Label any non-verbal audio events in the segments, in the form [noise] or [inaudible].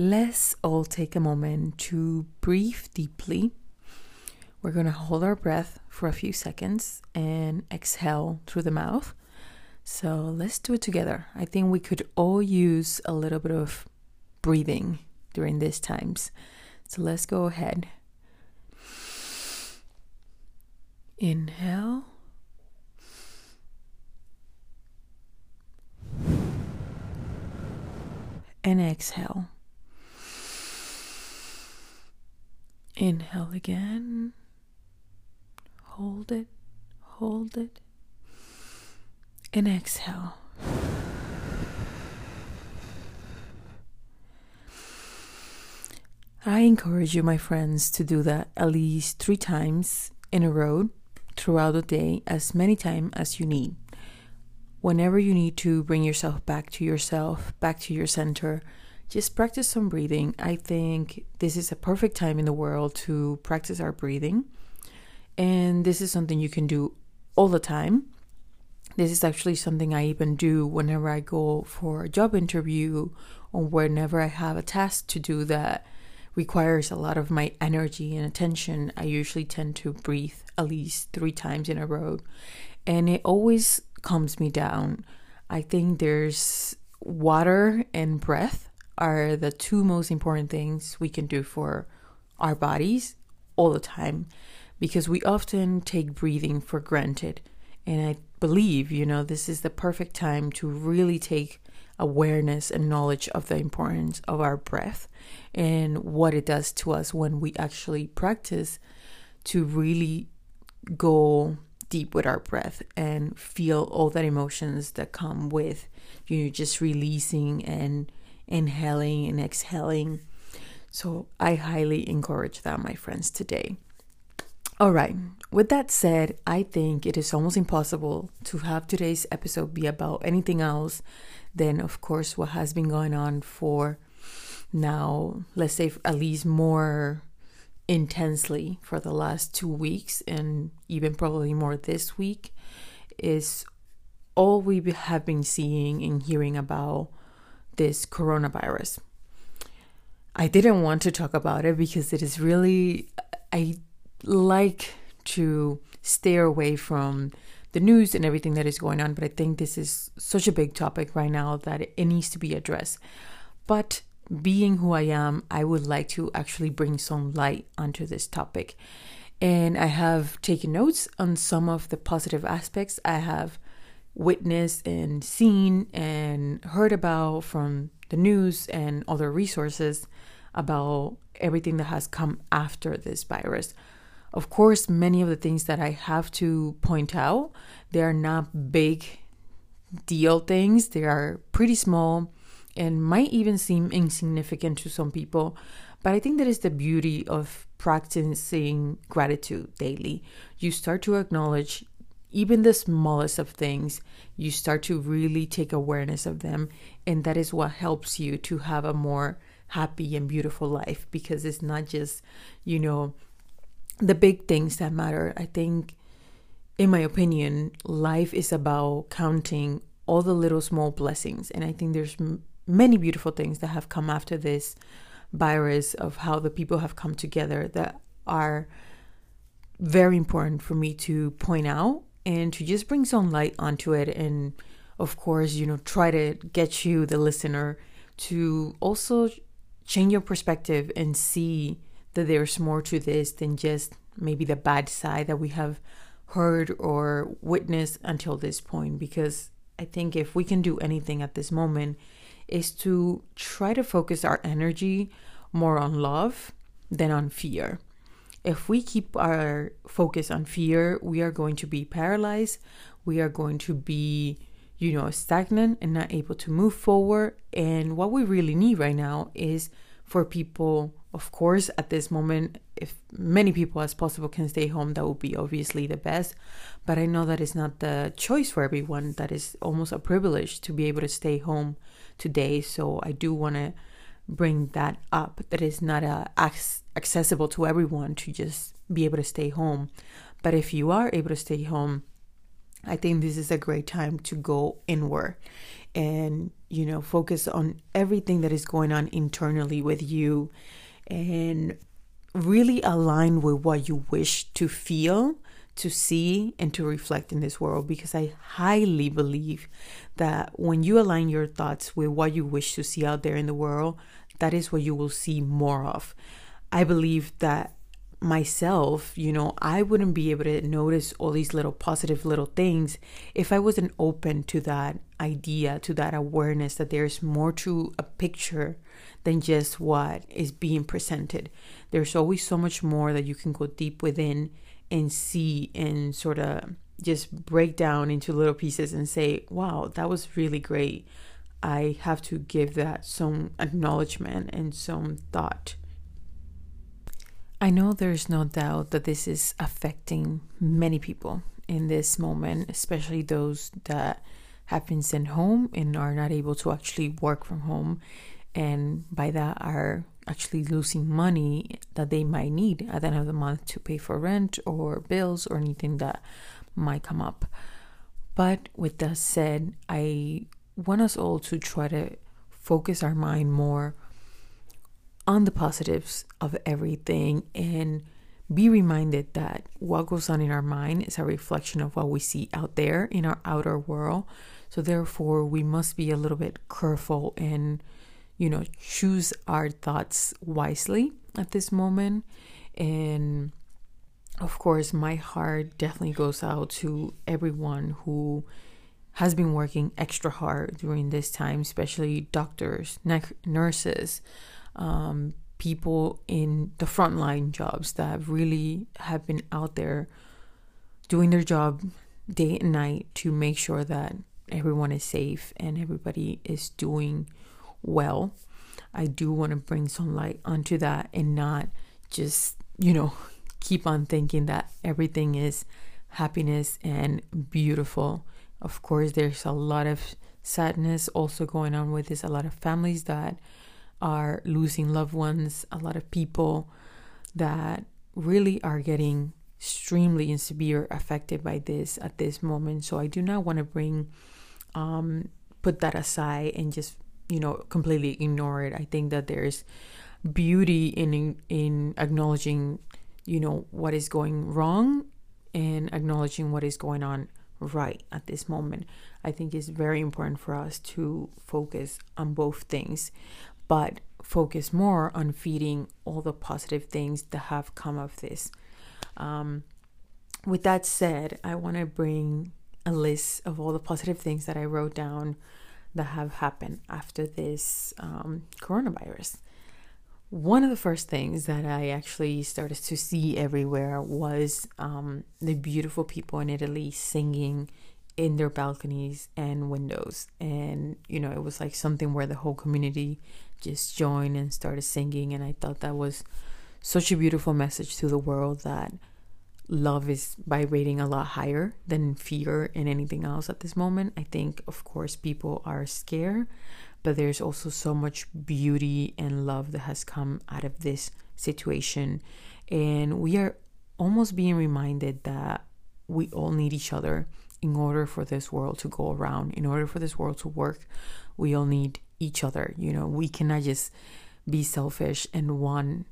Let's all take a moment to breathe deeply. We're going to hold our breath for a few seconds and exhale through the mouth. So let's do it together. I think we could all use a little bit of breathing during these times. So let's go ahead. Inhale. And exhale. Inhale again. Hold it, hold it. And exhale. I encourage you, my friends, to do that at least three times in a row throughout the day, as many times as you need. Whenever you need to bring yourself back to yourself, back to your center, just practice some breathing. I think this is a perfect time in the world to practice our breathing. And this is something you can do all the time. This is actually something I even do whenever I go for a job interview or whenever I have a task to do that requires a lot of my energy and attention. I usually tend to breathe at least three times in a row. And it always calms me down. I think there's water and breath are the two most important things we can do for our bodies all the time because we often take breathing for granted. And I believe, you know, this is the perfect time to really take awareness and knowledge of the importance of our breath and what it does to us when we actually practice to really go deep with our breath and feel all that emotions that come with you know just releasing and inhaling and exhaling so i highly encourage that my friends today all right. With that said, I think it is almost impossible to have today's episode be about anything else than, of course, what has been going on for now, let's say at least more intensely for the last two weeks and even probably more this week is all we have been seeing and hearing about this coronavirus. I didn't want to talk about it because it is really, I like to stay away from the news and everything that is going on, but I think this is such a big topic right now that it needs to be addressed. But being who I am, I would like to actually bring some light onto this topic. And I have taken notes on some of the positive aspects I have witnessed and seen and heard about from the news and other resources about everything that has come after this virus. Of course, many of the things that I have to point out, they are not big deal things. They are pretty small and might even seem insignificant to some people. But I think that is the beauty of practicing gratitude daily. You start to acknowledge even the smallest of things, you start to really take awareness of them. And that is what helps you to have a more happy and beautiful life because it's not just, you know, the big things that matter. I think, in my opinion, life is about counting all the little small blessings. And I think there's m- many beautiful things that have come after this virus of how the people have come together that are very important for me to point out and to just bring some light onto it and of course you know try to get you the listener to also change your perspective and see that there's more to this than just maybe the bad side that we have heard or witnessed until this point. Because I think if we can do anything at this moment, is to try to focus our energy more on love than on fear. If we keep our focus on fear, we are going to be paralyzed. We are going to be, you know, stagnant and not able to move forward. And what we really need right now is for people, of course, at this moment, if many people as possible can stay home, that would be obviously the best. But I know that it's not the choice for everyone. That is almost a privilege to be able to stay home today. So I do want to bring that up that is not uh, accessible to everyone to just be able to stay home. But if you are able to stay home, I think this is a great time to go inward and, you know, focus on everything that is going on internally with you and really align with what you wish to feel, to see, and to reflect in this world. Because I highly believe that when you align your thoughts with what you wish to see out there in the world, that is what you will see more of. I believe that myself, you know, I wouldn't be able to notice all these little positive little things if I wasn't open to that idea, to that awareness that there's more to a picture than just what is being presented. There's always so much more that you can go deep within and see and sort of just break down into little pieces and say, wow, that was really great. I have to give that some acknowledgement and some thought. I know there's no doubt that this is affecting many people in this moment, especially those that have been sent home and are not able to actually work from home, and by that are actually losing money that they might need at the end of the month to pay for rent or bills or anything that might come up. But with that said, I want us all to try to focus our mind more on the positives of everything and be reminded that what goes on in our mind is a reflection of what we see out there in our outer world. So therefore, we must be a little bit careful and you know choose our thoughts wisely at this moment and of course my heart definitely goes out to everyone who has been working extra hard during this time, especially doctors, nurses, um, people in the frontline jobs that really have been out there doing their job day and night to make sure that everyone is safe and everybody is doing well. I do want to bring some light onto that and not just, you know, [laughs] keep on thinking that everything is happiness and beautiful of course, there's a lot of sadness also going on with this, a lot of families that are losing loved ones, a lot of people that really are getting extremely and severe affected by this at this moment. So I do not want to bring um, put that aside and just you know completely ignore it. I think that there's beauty in in acknowledging you know what is going wrong and acknowledging what is going on right at this moment. I think it's very important for us to focus on both things, but focus more on feeding all the positive things that have come of this. Um, with that said, I want to bring a list of all the positive things that I wrote down that have happened after this um, coronavirus one of the first things that I actually started to see everywhere was um, the beautiful people in Italy singing in their balconies and windows. And, you know, it was like something where the whole community just joined and started singing. And I thought that was such a beautiful message to the world that love is vibrating a lot higher than fear and anything else at this moment. I think, of course, people are scared but there's also so much beauty and love that has come out of this situation. And we are almost being reminded that we all need each other in order for this world to go around, in order for this world to work. We all need each other. You know, we cannot just be selfish and want,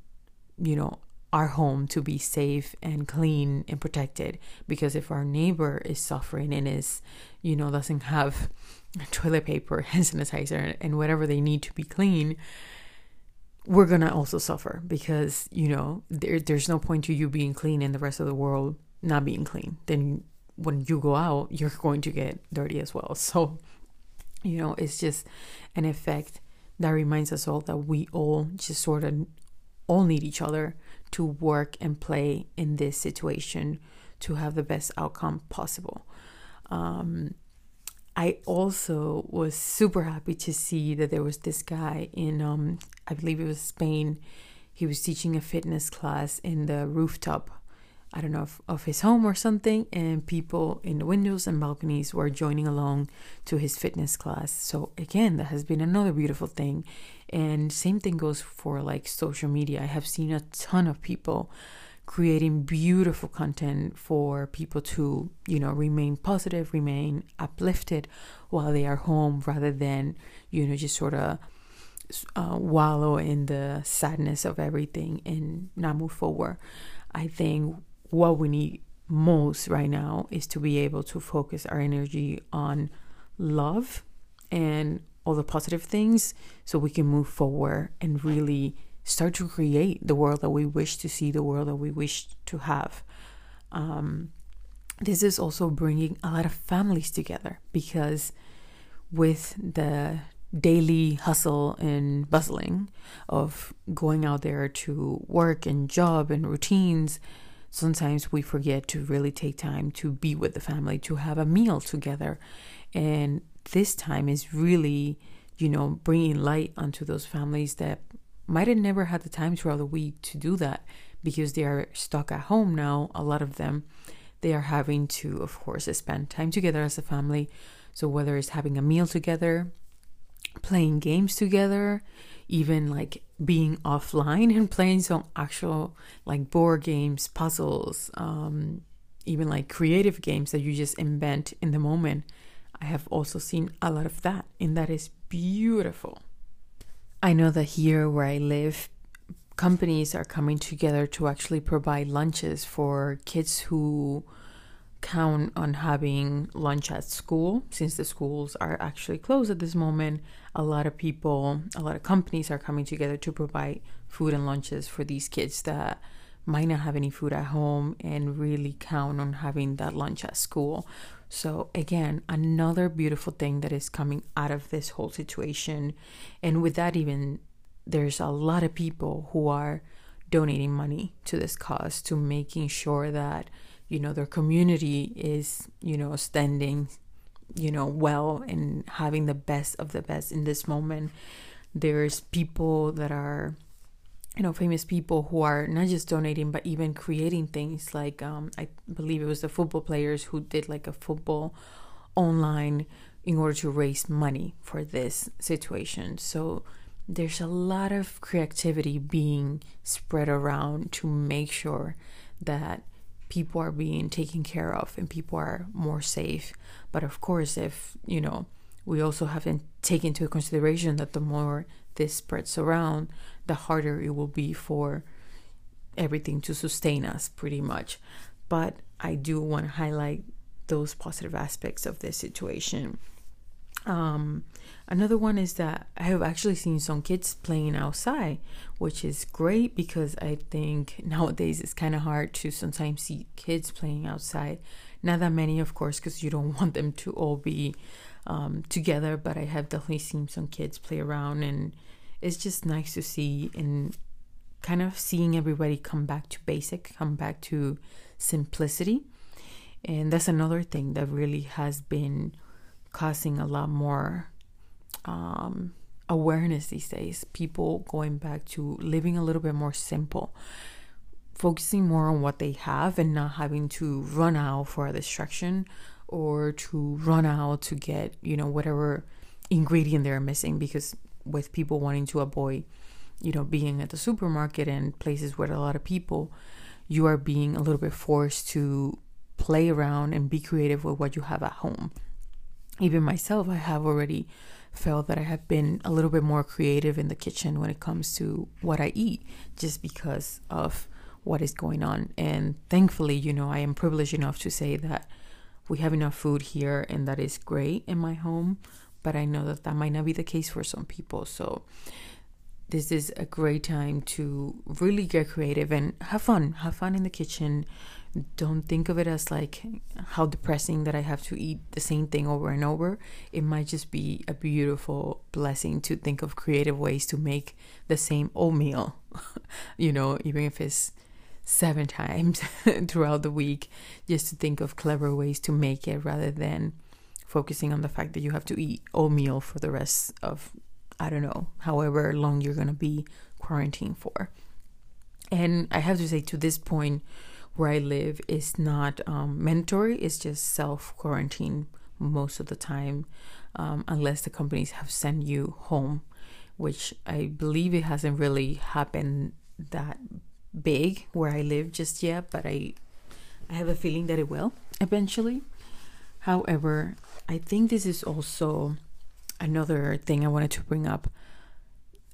you know, our home to be safe and clean and protected because if our neighbor is suffering and is you know doesn't have toilet paper hand [laughs] sanitizer and whatever they need to be clean we're gonna also suffer because you know there, there's no point to you being clean and the rest of the world not being clean then when you go out you're going to get dirty as well [laughs] so you know it's just an effect that reminds us all that we all just sort of all need each other to work and play in this situation to have the best outcome possible. Um, I also was super happy to see that there was this guy in, um, I believe it was Spain. He was teaching a fitness class in the rooftop, I don't know, of, of his home or something, and people in the windows and balconies were joining along to his fitness class. So, again, that has been another beautiful thing. And same thing goes for like social media. I have seen a ton of people creating beautiful content for people to, you know, remain positive, remain uplifted while they are home rather than, you know, just sort of uh, wallow in the sadness of everything and not move forward. I think what we need most right now is to be able to focus our energy on love and all the positive things so we can move forward and really start to create the world that we wish to see, the world that we wish to have. Um, this is also bringing a lot of families together because with the daily hustle and bustling of going out there to work and job and routines, sometimes we forget to really take time to be with the family, to have a meal together. And this time is really, you know, bringing light onto those families that might have never had the time throughout the week to do that because they are stuck at home now. A lot of them, they are having to, of course, spend time together as a family. So whether it's having a meal together, playing games together, even like being offline [laughs] and playing some actual like board games, puzzles, um, even like creative games that you just invent in the moment. I have also seen a lot of that, and that is beautiful. I know that here where I live, companies are coming together to actually provide lunches for kids who count on having lunch at school. Since the schools are actually closed at this moment a lot of people a lot of companies are coming together to provide food and lunches for these kids that might not have any food at home and really count on having that lunch at school so, again, another beautiful thing that is coming out of this whole situation. And with that, even there's a lot of people who are donating money to this cause to making sure that, you know, their community is, you know, standing, you know, well and having the best of the best in this moment. There's people that are you know famous people who are not just donating but even creating things. Like um, i believe it was the football players who did like a football online in order to raise money for this situation. So there's a lot of creativity being spread around to make sure that people are being taken care of and people are more safe. But of course if you know we also have to take into consideration that the more this spreads around, the harder it will be for everything to sustain us, pretty much. But I do want to highlight those positive aspects of this situation. Um, another one is that I have actually seen some kids playing outside, which is great because I think [laughs] nowadays it's kind of hard to sometimes see kids playing outside. Not that many, of course, because you don't [laughs] want them to all be um, together, but I have definitely seen some kids play around, and it's just nice to see and kind of seeing everybody come back to basic, come back to simplicity. And that's another thing that really has been causing a lot more um, awareness these days. People going back to living a little bit more simple, focusing more on what they have and not having to run out for a distraction or to run out to get, you know, whatever ingredient they're missing because with people wanting to avoid, you know, being at the supermarket and places with a lot of people, you are being a little bit forced to play around and be creative with what you have at home. Even myself, I have already felt that I have been a little bit more creative in the kitchen when it comes to what I eat, just because of what is going on. And thankfully, you know, I am privileged enough to say that we have enough food here and that is great in my home but i know that that might not be the case for some people. So this is a great time to really get creative and have fun have fun in the kitchen. Don't think of it as like how depressing that i have to eat the same thing over and over. It might just be a beautiful blessing to think of creative ways to make the same oatmeal [laughs] you know even if it's seven [laughs] times [laughs] throughout the week just to think of clever ways to make it rather than focusing on the fact that you have to eat oatmeal for the rest of, I don't know, however long you're going to be quarantined for. And I have to say, to this point, where I live is not um, mandatory, it's just self quarantine most of the time, um, unless the companies have sent you home, which I believe it hasn't really happened that big where I live just yet, but I I have a feeling that it will eventually. However, I think this is also another thing I wanted to bring up.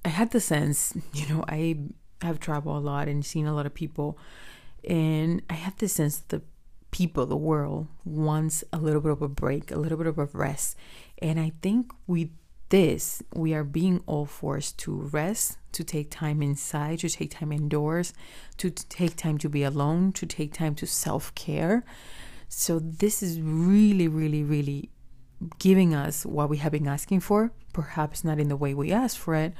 I had the sense, [laughs] you know, I have traveled a lot and seen a lot of people, and I had the sense that the people, the world, wants a little bit of a break, a little bit of a rest. And I think with this, we are being all forced to rest, to take time inside, to take time indoors, to take time to be alone, to take time to self care. So, this is really, really, really giving us what we have been asking for. Perhaps not in the way we asked for it,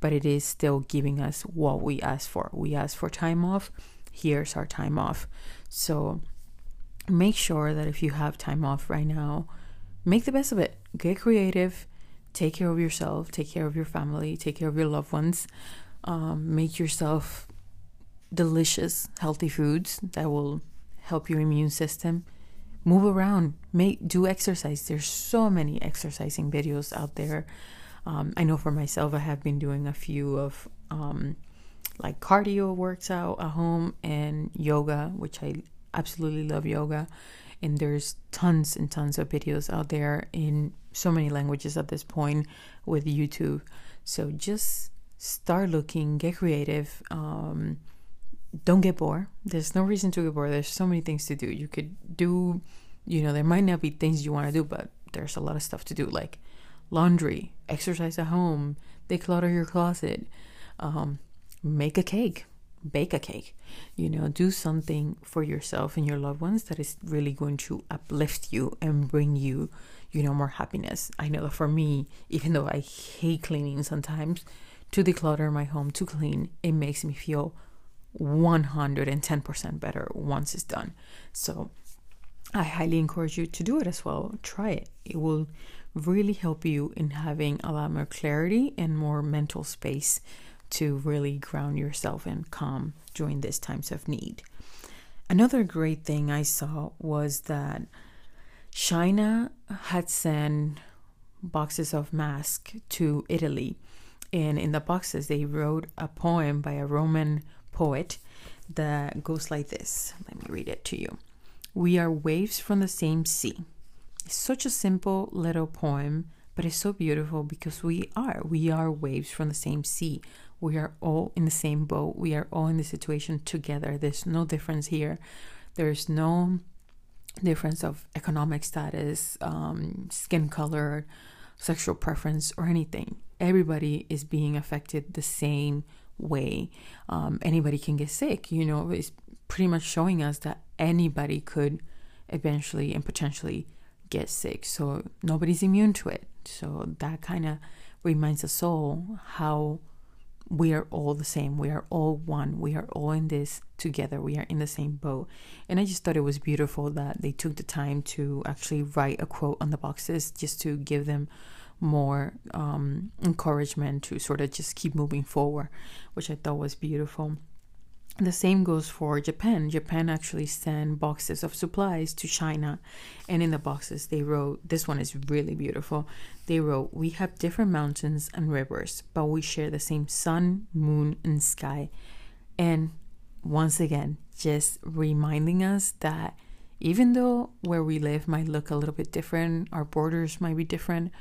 but it is still giving us what we asked for. We asked for time off. Here's our time off. So, make sure that if you have time off right now, make the best of it. Get creative. Take care of yourself. Take care of your family. Take care of your loved ones. Um, make yourself delicious, healthy foods that will help your immune system move around make do exercise. There's so many exercising videos out there. Um, i know for myself i have been doing a few of um, like cardio works out at home and yoga which i absolutely love yoga. And there's tons and tons of videos out there in so many languages at this point with youtube. So just start looking get creative um, don't get bored. There's no reason to get bored. There's so many things to do. You could do, you know, there might not be things you want to do, but there's a lot of stuff to do, like laundry, exercise at home, declutter your closet, um, make a cake, bake a cake, you know, do something for yourself and your loved ones that is really going to uplift you and bring you, you know, more happiness. I know that for me, even though I hate cleaning sometimes, to declutter my home, to clean, it makes me feel 110% better once it's done. So I highly encourage you to do it as well. Try it. It will really help you in having a lot more clarity and more mental space to really ground yourself and calm during these times of need. Another great thing I saw was that China had sent boxes of masks to Italy. And in the boxes, they wrote a poem by a Roman poet that goes like this. Let me read it to you. We are waves from the same sea. It's such a simple little poem, but it's so beautiful because we are. We are waves from the same sea. We are all in the same boat. We are all in the situation together. There's no difference here. There's no difference of economic status, um, skin color, sexual preference, or anything. Everybody is being affected the same way um, anybody can get sick. You know, it's pretty much showing us that anybody could eventually and potentially get sick. So nobody's immune to it. So that kind of reminds us all how we are all the same. We are all one. We are all in this together. We are in the same boat. And I just thought it was beautiful that they took the time to actually write a quote on the boxes just to give them more um, encouragement to sort of just keep moving forward, which I thought was beautiful. The same goes for Japan. Japan actually sent boxes of supplies to China, and in the boxes they wrote this one is really beautiful. They wrote, We have different mountains and rivers, but we share the same sun, moon, and sky. And once again, just reminding us that even though where we live might look a little bit different, our borders might be different,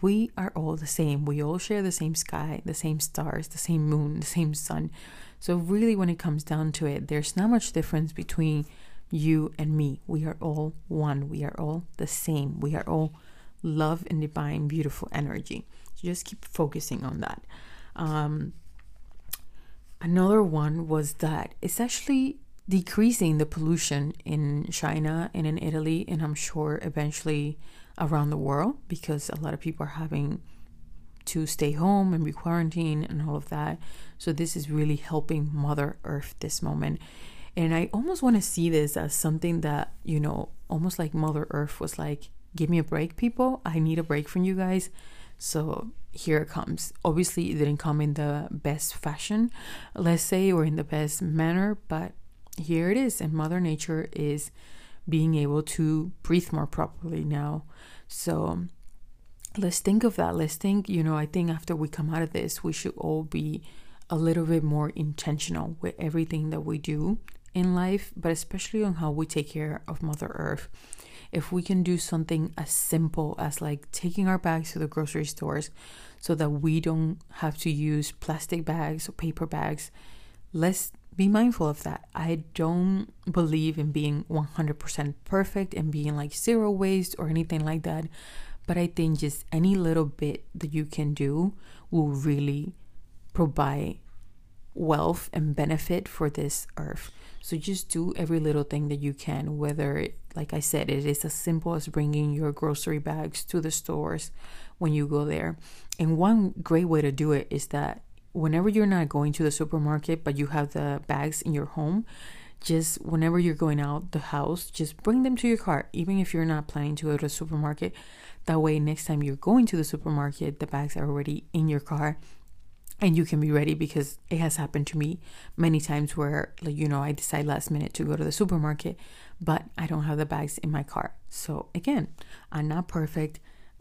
we are all the same. We all share the same sky, the same stars, the same moon, the same sun. So, really, when it comes down to it, there's not much difference between you and me. We are all one. We are all the same. We are all love and divine, beautiful energy. So just keep focusing on that. Um, another one was that it's actually decreasing the pollution in China and in Italy, and I'm sure eventually around the world because a lot of people are having to stay home and be quarantined and all of that. So this is really helping Mother Earth this moment. And I almost want to see this as something that, you know, almost like Mother Earth was like, give me a break, people. I need a break from you guys. So here it comes. Obviously, it didn't come in the best fashion, let's say, or in the best manner, but here it is. And Mother Nature is being able to breathe more properly now. So let's think of that. Let's think, you know, I think after we come out of this, we should all be a little bit more intentional with everything that we do in life, but especially on how we take care of Mother Earth. If we can do something as simple as like taking our bags to the grocery stores so that we don't have to use plastic bags or paper bags, let's be mindful of that. I don't believe in being 100% perfect and being like zero waste or anything like that. But I think just any little bit that you can do will really provide wealth and benefit for this earth. So just do every little thing that you can, whether, like I said, it is as simple as bringing your grocery bags to the stores when you go there. And one great way to do it is that whenever you're not going to the supermarket, but you have the bags in your home, just whenever you're going out the house, just bring them to your car, even if you're not planning to go to the supermarket. That way, next time you're going to the supermarket, the bags are already in your car and you can be ready because it has happened to me many times where like you know I decide last minute to go to the supermarket but I don't have the bags in my car. So again, I'm not perfect.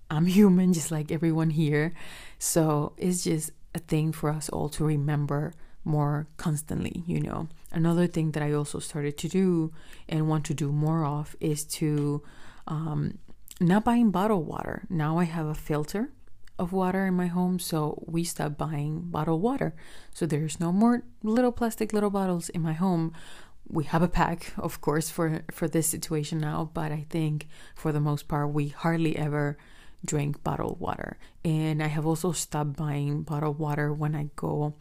I'm [laughs] human just like everyone here. So it's just a thing for us all to remember more constantly, you know. Another thing that I also started to do and want to do more of is to um, not buying bottled water. Now I have a filter of water in my home, so we stopped buying bottled water. So there's no more little plastic little bottles in my home. We have a pack, of course, for for this situation now, but I think for the most part we hardly ever drink bottled water. And I have also stopped buying bottled water when I go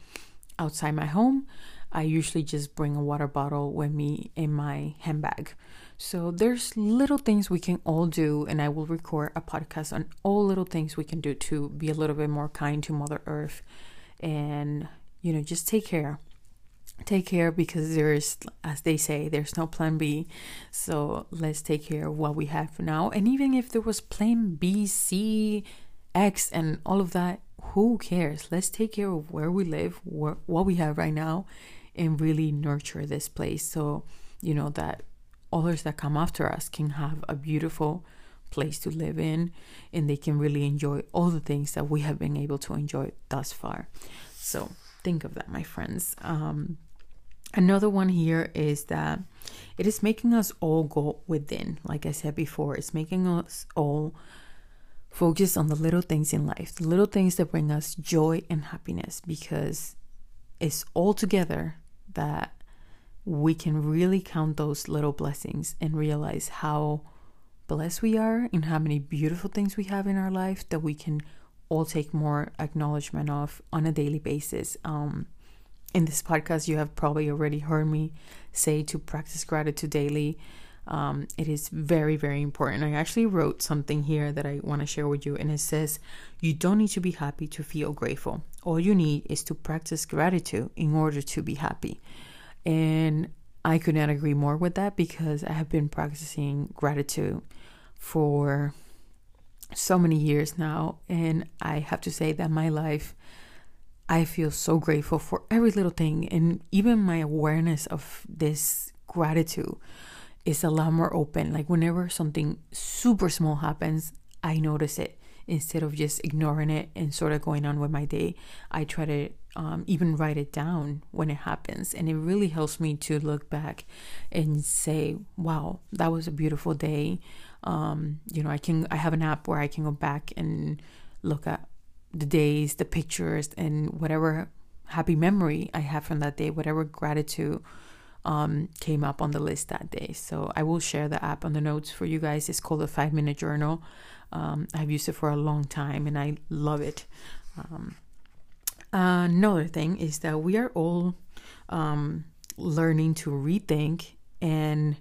outside my home. I usually just bring a water bottle with me in my handbag. So there's little things we can all do, and I will record a podcast on all little things we can do to be a little bit more kind to Mother Earth, and you know just take care. Take care because there's, as they say, there's no plan B. So let's take care of what we have for now. And even if there was plan B, C, X, and all of that, who cares? Let's take care of where we live, wh- what we have right now, and really nurture this place so you know that others that come after us can have a beautiful place to live in and they can really enjoy all the things that we have been able to enjoy thus far. So think of that, my friends. Um, another one here is that it is making us all go within. Like I said before, it's making us all focus on the little things in life, the little things that bring us joy and happiness because it's all together that we can really count those little blessings and realize how blessed we are and how many beautiful things we have in our life that we can all take more acknowledgement of on a daily basis. Um, in this podcast, you have probably already heard me say to practice gratitude daily. Um, it is very, very important. I actually wrote something here that I want to share with you, and it says, You don't need to be happy to feel grateful. All you need is to practice gratitude in order to be happy. And I could not agree more with that because I have been practicing gratitude for so many years now. And I have to say that my life, I feel so grateful for every little thing. And even my awareness of this gratitude is a lot more open. Like whenever something super small happens, I notice it instead of just ignoring it and sort of going on with my day. I try to um, even write it down when it happens. And it really helps me to look back and say, wow, that was a beautiful day. Um, you know, I can, I have an app where I can go back and look at the days, the pictures, and whatever happy memory I have from that day, whatever gratitude um, came up on the list that day. So I will share the app on the notes for you guys. It's called the Five Minute Journal. Um, I've used it for a long time and I love it. Um, another thing is that we are all um, learning to rethink and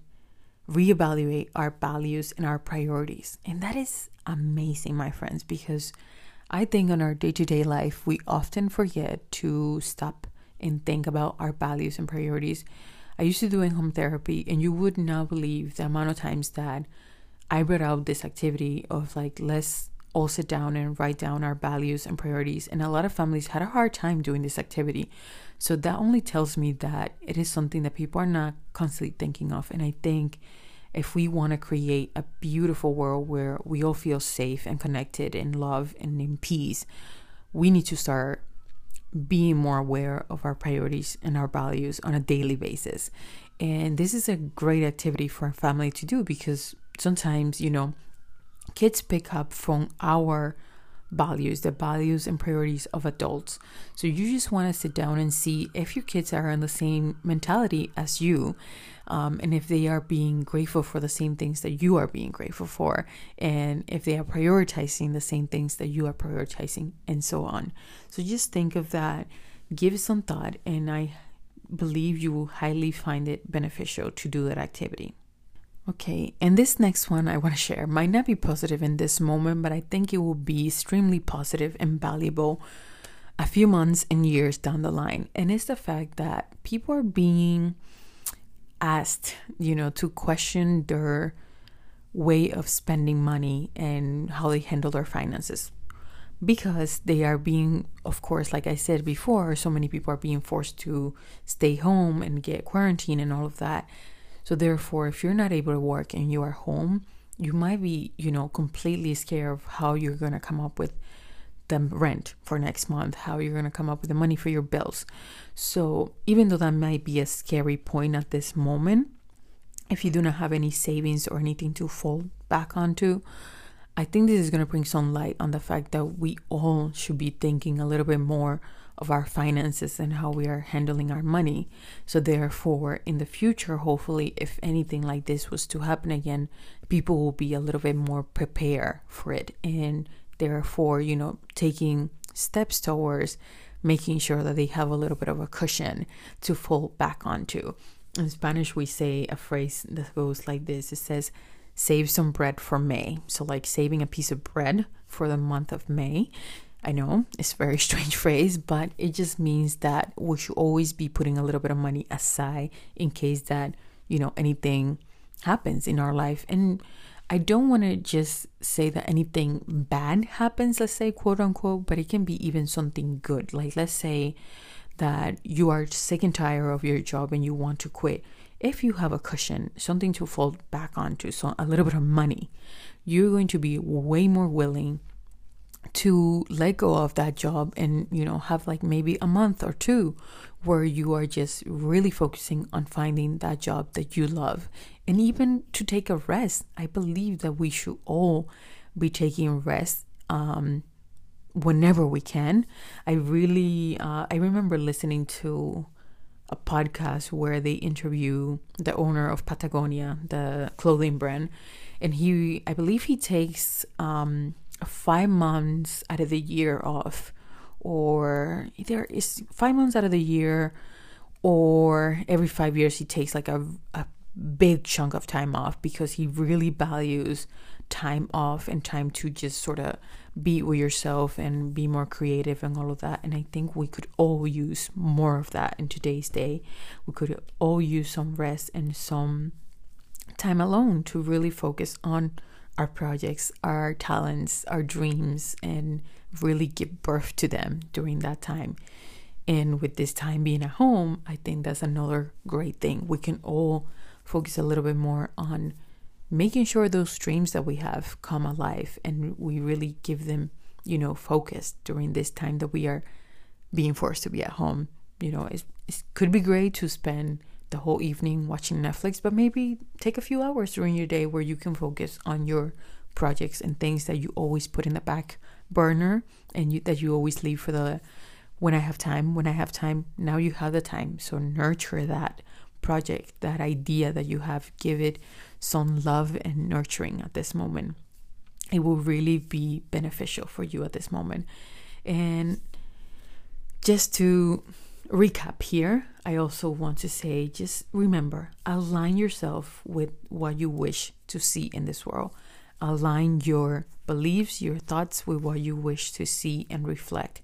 reevaluate our values and our priorities. And that is amazing, my friends, because I think in our day to day life, we often forget to stop and think about our values and priorities. I used to do in home therapy, and you would not believe the amount of times that I brought out this activity of like, let's all sit down and write down our values and priorities. And a lot of families had a hard time doing this activity. So that only tells me that it is something that people are not constantly thinking of. And I think if we want to create a beautiful world where we all feel safe and connected and love and in peace, we need to start being more aware of our priorities and our values on a daily basis. And this is a great activity for a family to do because sometimes, you know, kids pick up from our values, the values and priorities of adults. So you just want to sit down and see if your kids are in the same mentality as you. Um, and if they are being grateful for the same things that you are being grateful for, and if they are prioritizing the same things that you are prioritizing, and so on. So just think of that, give some thought, and I believe you will highly find it beneficial to do that activity. Okay, and this next one I want to share might not be positive in this moment, but I think it will be extremely positive and valuable a few months and years down the line. And it's the fact that people are being asked, you know, to question their way of spending money and how they handle their finances. Because they are being of course like i said before so many people are being forced to stay home and get quarantine and all of that. So therefore if you're not able to work and you are home you might be you know completely scared of how you're going to come up with the rent for next month how you're going to come up with the money for your bills so even though that might be a scary point at this moment if you do not have any savings or anything to fall back onto I think this is going to bring some light on the fact that we all should be thinking a little bit more of our finances and how we are handling our money. So, therefore, in the future, hopefully, if anything like this was to happen again, people will be a little bit more prepared for it. And therefore, you know, taking steps towards making sure that they have a little bit of a cushion to fall back onto. In Spanish, we say a phrase that goes like this it says, save some bread for May. So, like saving a piece of bread for the month of May. I know it's a very [laughs] strange phrase, but it just means that we should always be putting a little bit of money aside in case that, you know, anything happens in our life. And I don't want to just say that anything bad happens, let's say, quote unquote, but it can be even something good. Like, let's say that you are sick and tired of your job and you want to quit if you have a cushion, something to fall back onto, so a little bit of money, you're going to be way more willing to let go of that job and you know have like maybe a month or two where you are just really focusing on finding that job that you love. And even to take a rest i believe that we should all be taking rest um, whenever we can. I really uh, i remember listening to a podcast where they interview the owner of Patagonia, the clothing brand, and he, I believe, he takes um, five months out of the year off, or there is five months out of the year, or every five years he takes like a, a big chunk of time off because he really values time off and time to just sort of be with yourself and be more creative and all of that. And I think we could all use more of that in today's day. We could all use some rest and some time alone to really focus on our projects, our talents, our dreams, and really give birth to them during that time. And with this time being at home, I think that's another great thing. We can all focus a little bit more on making sure those dreams that we have come alive and we really give them, you know, focus during this time that we are being forced to be at home. You know, it could be great to spend the whole evening watching Netflix, but maybe take a few hours during your day where you can focus on your projects and things that you always put in the back burner and you, that you always leave for the when I have time, when I have time, now you have the time. So nurture that project, that idea that you have, give it some love and nurturing at this moment. It will really be beneficial for you at this moment. And just to recap here, I also want to say just remember align yourself with what you wish to see in this world. Align your beliefs, your thoughts with what you wish to see and reflect.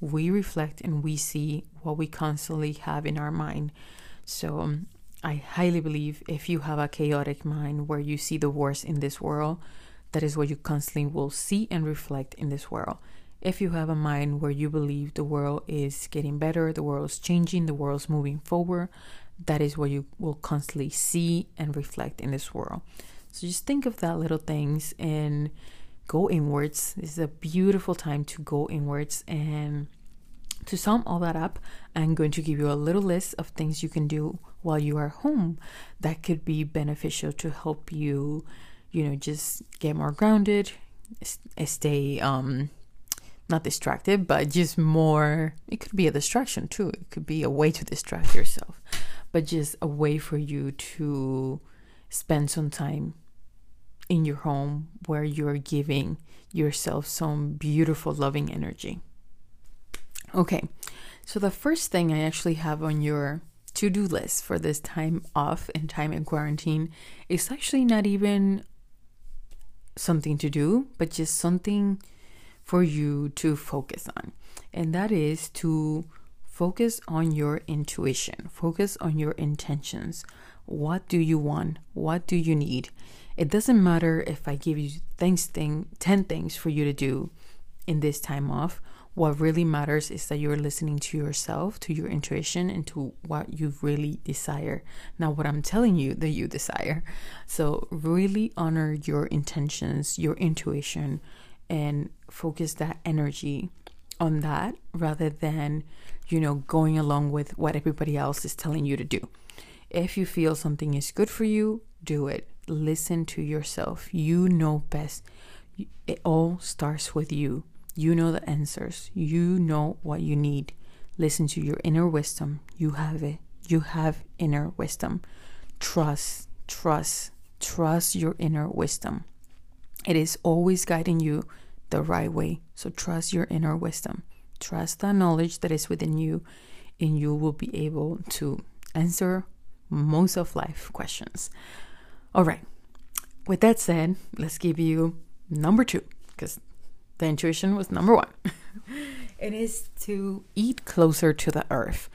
We reflect and we see what we constantly have in our mind. So, um, I highly believe if you have a chaotic mind where you see the worst in this world, that is what you constantly will see and reflect in this world. If you have a mind where you believe the world is getting better, the world is changing, the world is moving forward, that is what you will constantly see and reflect in this world. So just think of that little things and go inwards. This is a beautiful time to go inwards and to sum all that up, I'm going to give you a little list of things you can do while you are home that could be beneficial to help you, you know, just get more grounded, stay um not distracted, but just more it could be a distraction too. It could be a way to distract yourself, but just a way for you to spend some time in your home where you're giving yourself some beautiful loving energy. Okay, so the first thing I actually have on your to do list for this time off and time in quarantine is actually not even something to do, but just something for you to focus on. And that is to focus on your intuition, focus on your intentions. What do you want? What do you need? It doesn't matter if I give you things thing 10 things for you to do in this time off what really matters is that you're listening to yourself, to your intuition, and to what you really desire. Now, what I'm telling you that you desire. So, really honor your intentions, your intuition, and focus that energy on that rather than, you know, going along with what everybody else is telling you to do. If you feel something is good for you, do it. Listen to yourself. You know best. It all starts with you. You know the answers. You know what you need. Listen to your inner wisdom. You have it. You have inner wisdom. Trust, trust, trust your inner wisdom. It is always guiding you the right way. So trust your inner wisdom. Trust the knowledge that is within you, and you will be able to answer most of life questions. All right. With that said, let's give you number two, because the intuition was number one. [laughs] it is to eat closer to the earth.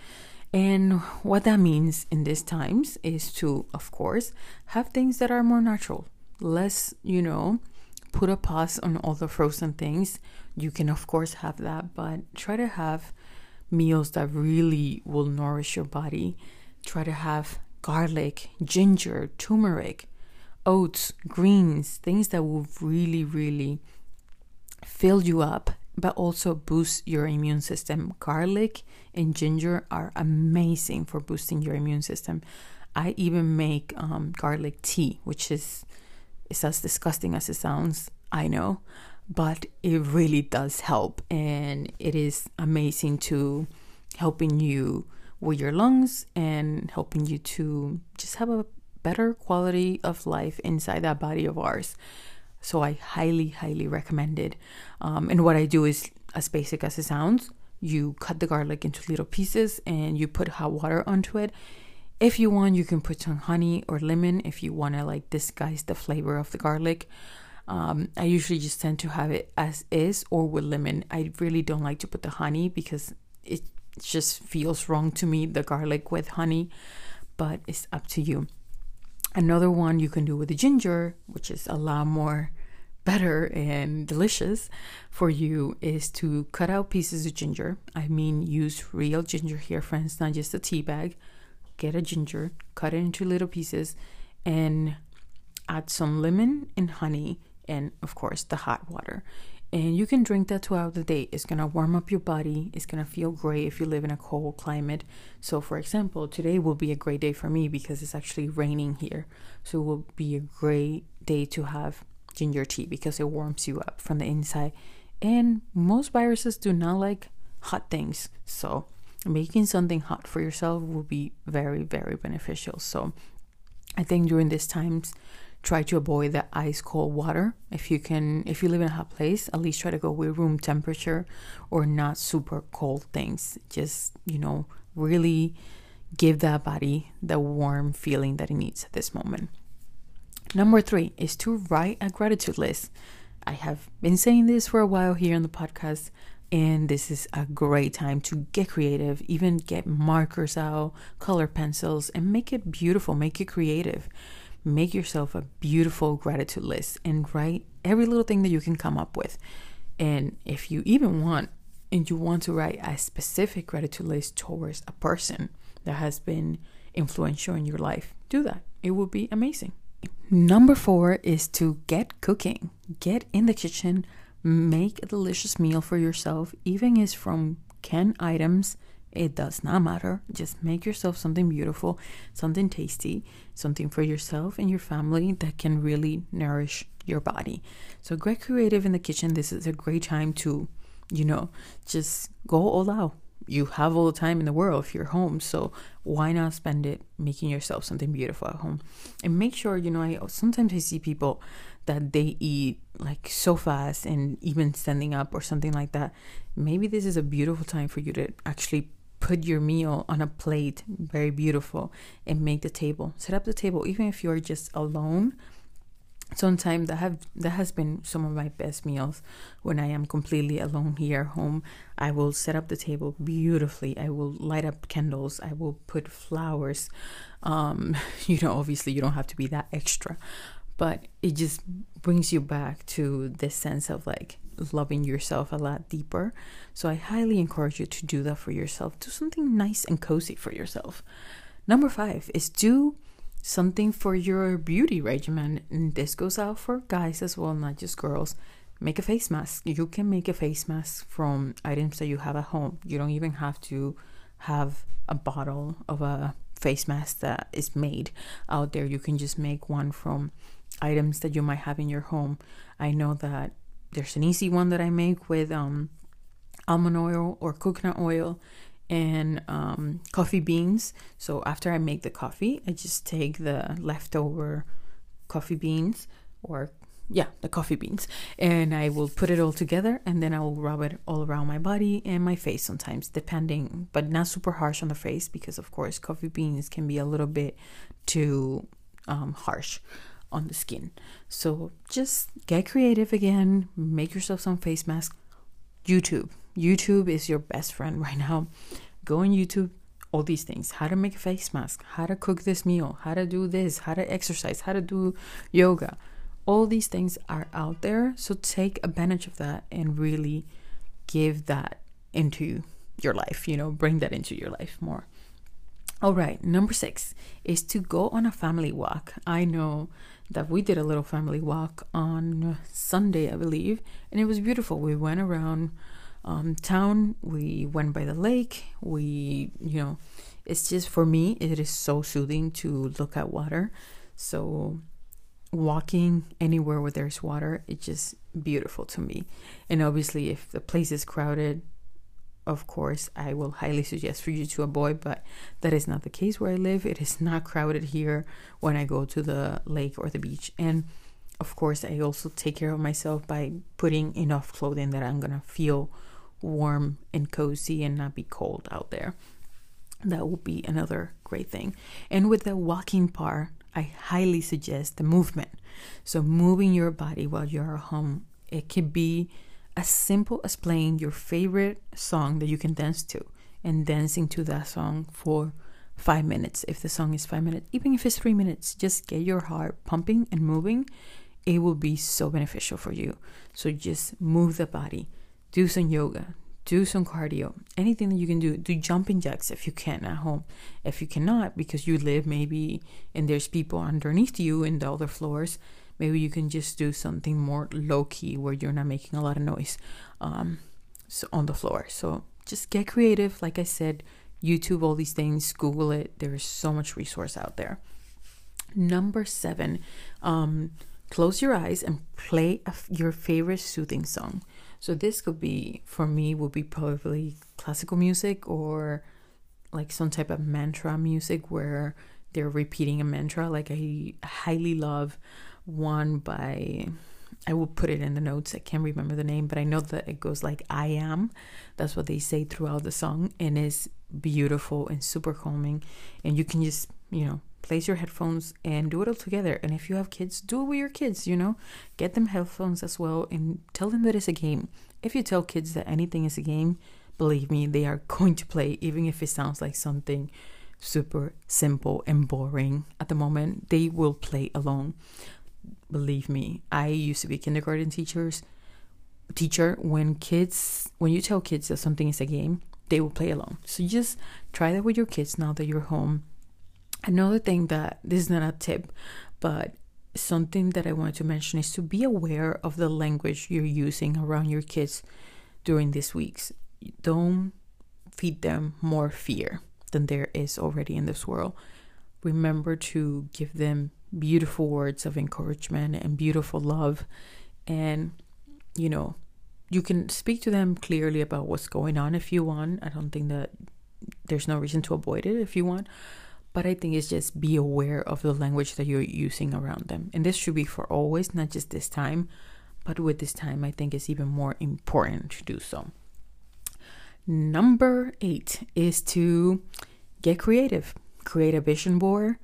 And what that means in these times is to, of course, have things that are more natural. Less, you know, put a pause on all the frozen things. You can, of course, have that, but try to have meals that really will nourish your body. Try to have garlic, ginger, turmeric, oats, greens, things that will really, really fill you up but also boost your immune system. Garlic and ginger are amazing for boosting your immune system. I even make um, garlic tea, which is as disgusting as it sounds. I know, but it really does help, and it is amazing to helping you with your lungs and helping you to just have a better quality of life inside that body of ours. So I highly, highly recommend it. Um, and what I do is as basic as it sounds. You cut the garlic into little pieces and you put hot water onto it. If you want, you can put some honey or lemon if you want to like disguise the flavor of the garlic. Um, I usually just tend to have it as is or with lemon. I really don't like to put the honey because it just feels wrong to me, the garlic with honey, but it's up to you. Another one you can do with the ginger, which is a lot more better and delicious for you, is to cut out pieces of ginger. I mean, use real ginger here, friends, not just a tea bag. Get a ginger, cut it into little pieces, and add some lemon and honey, and of course, the hot water and you can drink that throughout the day. It's gonna warm up your body. It's gonna feel great if you live in a cold climate. So, for example, today will be a great day for me because it's actually raining here. So, it will be a great day to have ginger tea because it warms you up from the inside. And most viruses do not like hot things. So, making something hot for yourself will be very, very beneficial. So, I think during these times, try to avoid the ice cold water. If you can if you live in a hot place at least try to go with room temperature or not super cold things. Just you know really give that body the warm feeling that it needs at this moment. Number three is to write a gratitude list. I have been saying this for a while here on the podcast And this is a great time to get creative, even get markers out, color pencils, and make it beautiful, make it creative. Make yourself a beautiful gratitude list and write every little thing that you can come up with. And if you even want, and you want to write a specific gratitude list towards a person that has been influential in your life, do that. It will be amazing. Number four is to get cooking. Get in the kitchen, make a delicious meal for yourself, even it's from canned items. It does not matter. Just make yourself something beautiful, something tasty, something for yourself and your family that can really nourish your body. So, get creative in the kitchen. This is a great time to, you know, just go all out you have all the time in the world if you're home so why not spend it making yourself something beautiful at home and make sure you know i sometimes i see people that they eat like so fast and even standing up or something like that maybe this is a beautiful time for you to actually put your meal on a plate very beautiful and make the table. Set up the table even if you're just alone. Sometimes that have that has been some of my best meals. When i am completely alone here home i will set up the table beautifully. I will light up candles. I will put flowers. Um [laughs] you know obviously you don't have to be that extra. But it just brings you back to this sense of like loving yourself a lot deeper so i highly encourage you to do that for yourself do something nice and cozy for yourself number five is do something for your beauty regimen. And this goes out for guys as well, not just girls. Make a face mask. You can make a face mask from items that you have at home. You don't even have to have a bottle of a face mask that is made out there. You can just make one from items that you might have in your home. I know that there's an easy one that I make with um, almond oil or coconut oil and um, coffee beans. So after I make the coffee, I just take the leftover coffee beans or yeah, the coffee beans, and I will put it all together, and then I will rub it all around my body and my face sometimes, depending, but not super harsh on the face because, of course, coffee beans can be a little bit too um, harsh on the skin. So just get creative again, make yourself some face mask. YouTube, YouTube is your best friend right now. Go on YouTube, all these things how to make a face mask, how to cook this meal, how to do this, how to exercise, how to do yoga. All these things are out there. So take advantage of that and really give that into your life, you know, bring that into your life more. All right, number six is to go on a family walk. I know that we did a little family walk on Sunday, I believe, and it was beautiful. We went around um, town. We went by the lake. We, you know, it's just for me, it is so soothing to look at water. So walking anywhere where there's water, it's just beautiful to me. And obviously, if the place is crowded, of course, I will highly suggest for you to avoid, but that is not the case where I live. It is not crowded here when I go to the lake or the beach. And of course, I also take care of myself by putting enough clothing that I'm gonna feel warm and cozy and not be cold out there. That will be another great thing. And with the walking part, I highly suggest the movement. So, moving your body while you're home, it can be as simple as playing your favorite song that you can dance to and dancing to that song for five minutes. If the song is five minutes, even if it's three minutes, just get your heart pumping and moving. It will be so beneficial for you. So, just move the body do some yoga, do some cardio, anything that you can do. Do jumping jacks if you can at home. If you cannot, because you live maybe and there's people underneath you in the other floors, maybe you can just do something more low key where you're not making a lot of noise um, so on the floor. So just get creative. Like I said, YouTube, all these things, Google it. There is so much resource out there. Number seven, um, close your eyes and play your favorite soothing song. So this could be for me would be probably classical music or like some type of mantra music where they're repeating a mantra. Like I highly love one by I will put it in the notes. I can't remember the name, but I know that it goes like I am. That's what they say throughout the song and it's beautiful and super calming and you can just, you know, place your headphones and do it all together. And if you have kids, do it with your kids, you know? Get them headphones as well and tell them that it's a game. If you tell kids that anything is a game, believe me, they are [laughs] going to play, even if it sounds like something super simple and boring at the moment. They will play along. Believe me, I used to be kindergarten teachers teacher when kids when you tell kids that something is a game, they will play along. So just try that with your kids now that you're home. Another thing that this is not a tip, but something that I wanted to mention is to be aware of the language you're using around your kids during these weeks. Don't feed them more fear than there is already in this world. Remember to give them beautiful words of encouragement and beautiful love. And, you know, you can speak to them clearly about what's going on if you want. I don't think that there's no reason to avoid it if you want. But I think it's just be aware of the language that you're using around them. And this should be for always, not just this time. But with this time, I think it's even more important to do so. Number eight is to get creative, create a vision board,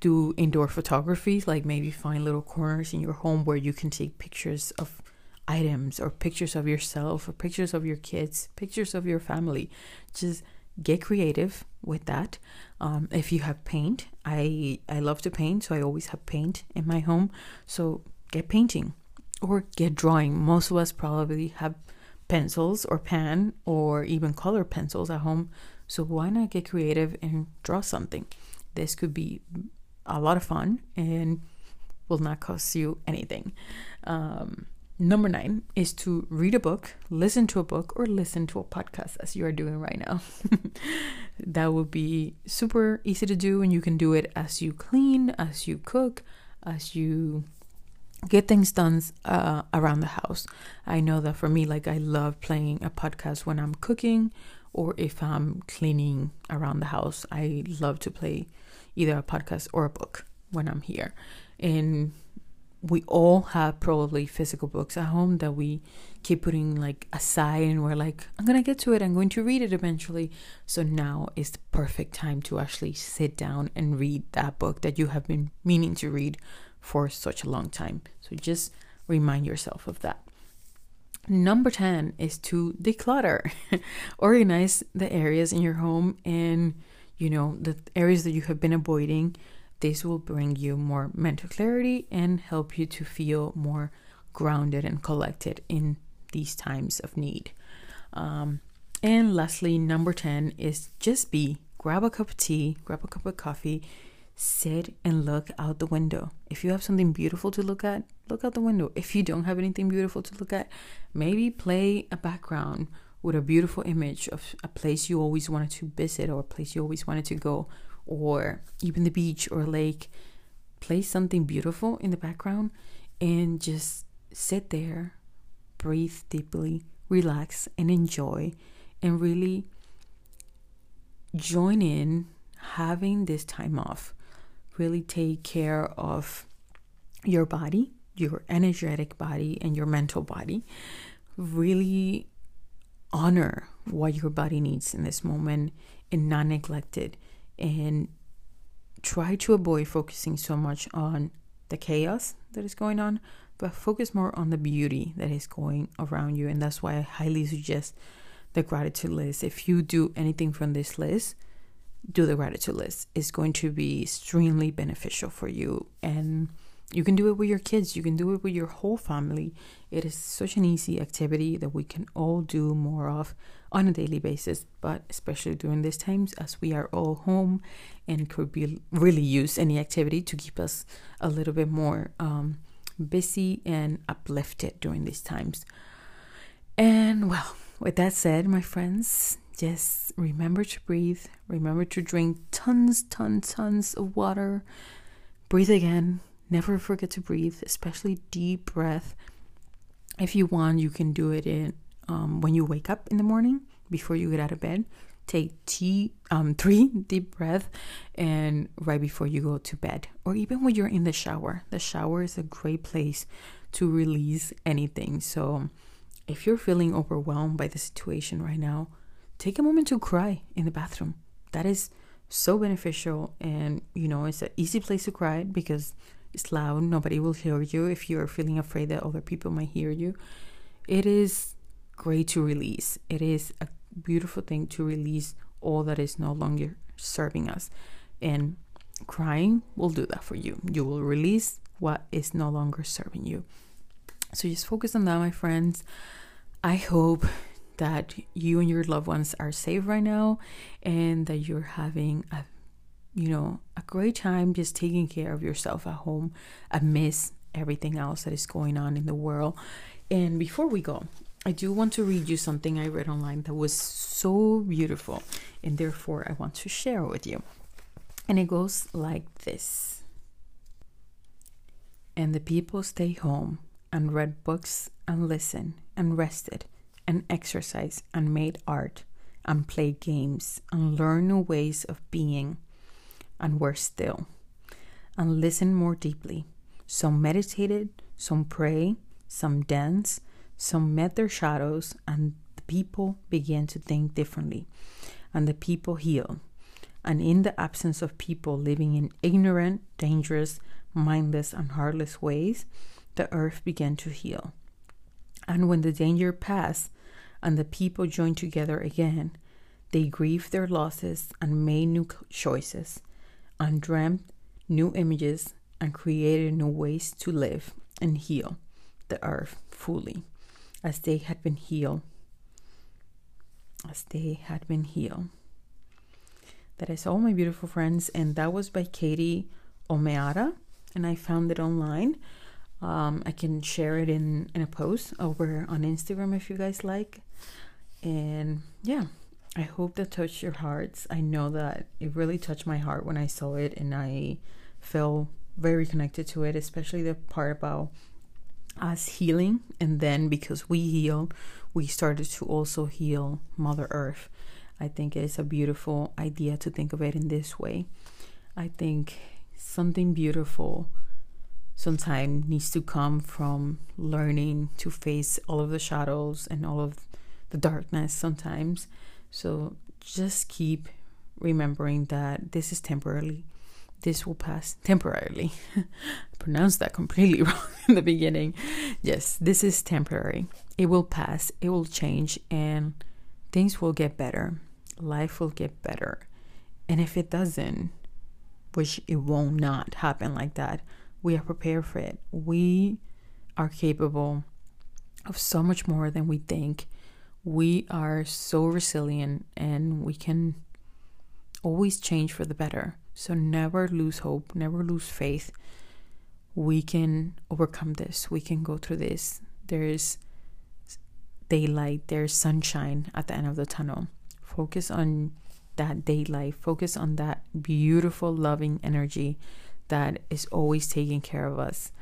do indoor photography, like maybe find little corners in your home where you can take pictures of items or pictures of yourself or pictures of your kids, pictures of your family. Just get creative with that. Um, if you have paint, I I love to paint, so I always have paint in my home. So get painting or get drawing. Most of us probably have pencils or pen or even color pencils at home. So why not get creative and draw something? This could be a lot of fun and will not cost you anything. Um, number nine is to read a book, listen to a book, or listen to a podcast as you are doing right now. [laughs] that would be super easy to do, and you can do it as you clean, as you cook, as you get things done uh, around the house. I know that for me, like I love playing a podcast when I'm cooking or if I'm cleaning around the house. I love to play either a podcast or a book when I'm here. And we all have probably physical books at home that we keep putting like aside and we're like i'm gonna get to it i'm going to read it eventually so now is the perfect time to actually sit down and read that book that you have been meaning to read for such a long time. So just remind yourself of that. Number 10 is to declutter. [laughs] Organize the areas in your home and, you know, the areas that you have been avoiding. This will bring you more mental clarity and help you to feel more grounded and collected in these times of need. Um, and lastly, number 10 is just be. Grab a cup of tea, grab a cup of coffee, sit and look out the window. If you have something beautiful to look at, look out the window. If you don't have anything beautiful to look at, maybe play a background with a beautiful image of a place you always wanted to visit or a place you always wanted to go, or even the beach or lake. Play something beautiful in the background and just sit there, breathe deeply, relax, and enjoy, and really join in having this time off really take care of your body, your energetic body, and your mental body. Really honor what your body needs in this moment and not neglect it. And try to avoid focusing so much on the chaos that is going on, but focus more on the beauty that is going around you. And that's why I highly suggest the gratitude list. If you do anything from this list, do the gratitude list. It's going to be extremely beneficial for you. And you can do it with your kids, you can do it with your whole family. It is such an easy activity that we can all do more of on a daily basis, but especially during these times as we are all home and could be really use any activity to keep us a little bit more um, busy and uplifted during these times. And well, with that said, my friends, just remember to breathe. Remember to drink tons, tons, tons of water. Breathe again. Never forget to breathe, especially deep breath. If you want, you can do it in um, when you wake up in the morning before you get out of bed. Take tea, um, [laughs] three deep breath, and right before you go to bed, or even when you're in the shower. The shower is a great place to release anything. So, if you're feeling overwhelmed by the situation right now, take a moment to cry in the bathroom. That is so beneficial and you know it's an easy place to cry because it's loud nobody will hear you. If you're feeling afraid that other people might hear you it is great to release. It is a beautiful thing to release all that is no longer serving us. And crying will do that for you. You will release what is no longer serving you. So just focus on that my friends. I hope that you and your loved ones are safe right now and that you're having a you know a great time just taking care of yourself at home amidst everything else that is going on in the world. And before we go i do want to read you something i read online that was so beautiful and therefore i want to share with you. And it goes like this. And the people stay home and read books and listened and rested and exercise and made art and played games and learned new ways of being and were still and listened more deeply. Some meditated, some prayed, some danced, some met their shadows, and the people began to think differently, and the people healed. And in the absence of people living in ignorant, dangerous, mindless, and heartless ways, the earth began to heal. And when the danger passed, and the people joined together again. They grieved their losses and made new choices, and new images and created new ways to live and heal the earth fully as they had been healed. As they had been healed. That is all, my beautiful friends, and that was by Katie O'Meara, and I found it online. Um, I can share it in, in a post over on Instagram if you guys like. And yeah, I hope that touched your hearts. I know that it really touched my heart when I saw it, and I felt very connected to it, especially the part about us healing. And then because we heal, we started to also heal Mother Earth. I think it's a beautiful idea to think of it in this way. I think something beautiful sometimes needs to come from learning to face all of the shadows and all of the darkness sometimes. So just keep remembering that this is temporarily. This will pass temporarily. [laughs] Pronounced that completely [laughs] wrong in the beginning. Yes, this is temporary. It will pass, it will change, and things will get better. Life will get better. And if it doesn't, which it will not happen like that, we are prepared for it. We are capable of so much more than we think. We are so resilient and we can always change for the better. So never lose hope, never lose faith. We can overcome this. We can go through this. There is daylight, there's sunshine at the end of the tunnel. Focus on that daylight, focus on that beautiful, loving energy that is always taking care of us.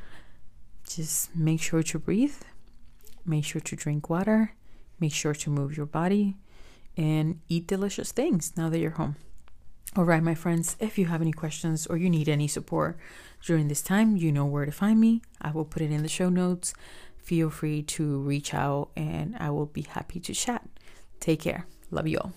Just make sure to breathe, make sure to drink water, make sure to move your body, and eat delicious things now that you're home. All right, my friends, if you have any questions or you need any support during this time, you know where to find me. I will put it in the show notes. Feel free to reach out and I will be happy to chat. Take care. Love you all.